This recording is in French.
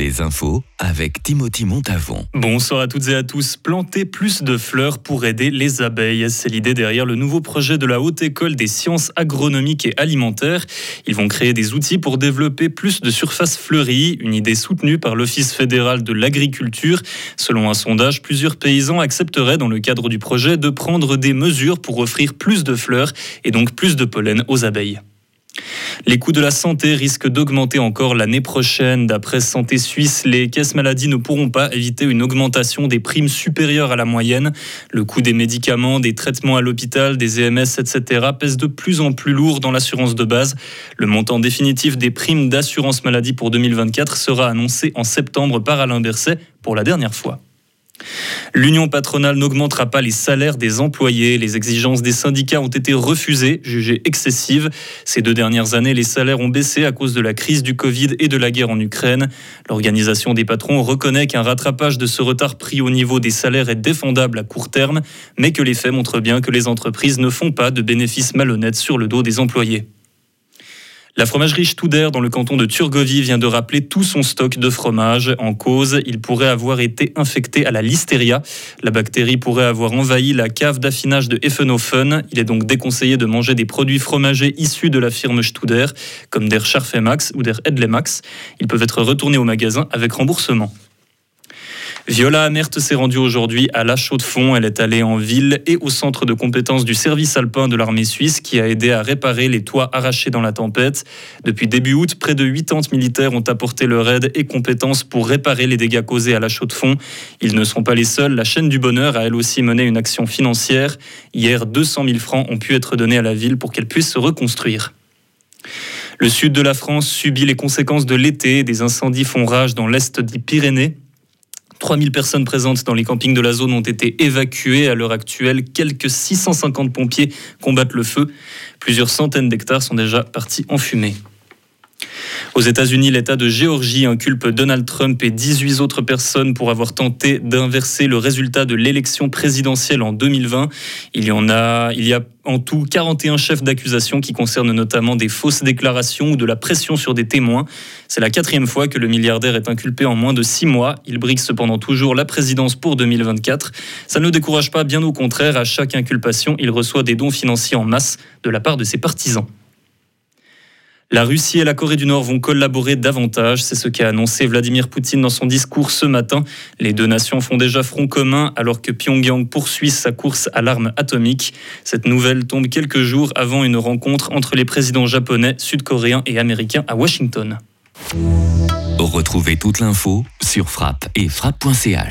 Les infos avec Timothy Montavon. Bonsoir à toutes et à tous. Planter plus de fleurs pour aider les abeilles. C'est l'idée derrière le nouveau projet de la Haute École des sciences agronomiques et alimentaires. Ils vont créer des outils pour développer plus de surfaces fleuries. Une idée soutenue par l'Office fédéral de l'agriculture. Selon un sondage, plusieurs paysans accepteraient dans le cadre du projet de prendre des mesures pour offrir plus de fleurs et donc plus de pollen aux abeilles. Les coûts de la santé risquent d'augmenter encore l'année prochaine. D'après Santé Suisse, les caisses maladies ne pourront pas éviter une augmentation des primes supérieures à la moyenne. Le coût des médicaments, des traitements à l'hôpital, des EMS, etc. pèse de plus en plus lourd dans l'assurance de base. Le montant définitif des primes d'assurance maladie pour 2024 sera annoncé en septembre par Alain Berset pour la dernière fois. L'union patronale n'augmentera pas les salaires des employés. Les exigences des syndicats ont été refusées, jugées excessives. Ces deux dernières années, les salaires ont baissé à cause de la crise du Covid et de la guerre en Ukraine. L'organisation des patrons reconnaît qu'un rattrapage de ce retard pris au niveau des salaires est défendable à court terme, mais que les faits montrent bien que les entreprises ne font pas de bénéfices malhonnêtes sur le dos des employés. La fromagerie Studer dans le canton de Turgovie vient de rappeler tout son stock de fromage. En cause, il pourrait avoir été infecté à la listeria. La bactérie pourrait avoir envahi la cave d'affinage de Effenhofen. Il est donc déconseillé de manger des produits fromagers issus de la firme Studer, comme der Scharfemax ou der Edlemax. Ils peuvent être retournés au magasin avec remboursement. Viola Amert s'est rendue aujourd'hui à La Chaux-de-Fonds. Elle est allée en ville et au centre de compétences du service alpin de l'armée suisse qui a aidé à réparer les toits arrachés dans la tempête. Depuis début août, près de 80 militaires ont apporté leur aide et compétences pour réparer les dégâts causés à La Chaux-de-Fonds. Ils ne sont pas les seuls. La chaîne du bonheur a elle aussi mené une action financière. Hier, 200 000 francs ont pu être donnés à la ville pour qu'elle puisse se reconstruire. Le sud de la France subit les conséquences de l'été. Des incendies font rage dans l'est des Pyrénées. 3000 personnes présentes dans les campings de la zone ont été évacuées. À l'heure actuelle, quelques 650 pompiers combattent le feu. Plusieurs centaines d'hectares sont déjà partis en fumée. Aux États-Unis, l'État de Géorgie inculpe Donald Trump et 18 autres personnes pour avoir tenté d'inverser le résultat de l'élection présidentielle en 2020. Il y en a, il y a en tout 41 chefs d'accusation qui concernent notamment des fausses déclarations ou de la pression sur des témoins. C'est la quatrième fois que le milliardaire est inculpé en moins de six mois. Il brigue cependant toujours la présidence pour 2024. Ça ne le décourage pas, bien au contraire. À chaque inculpation, il reçoit des dons financiers en masse de la part de ses partisans. La Russie et la Corée du Nord vont collaborer davantage. C'est ce qu'a annoncé Vladimir Poutine dans son discours ce matin. Les deux nations font déjà front commun alors que Pyongyang poursuit sa course à l'arme atomique. Cette nouvelle tombe quelques jours avant une rencontre entre les présidents japonais, sud-coréens et américains à Washington. Retrouvez toute l'info sur frappe et frappe.ch.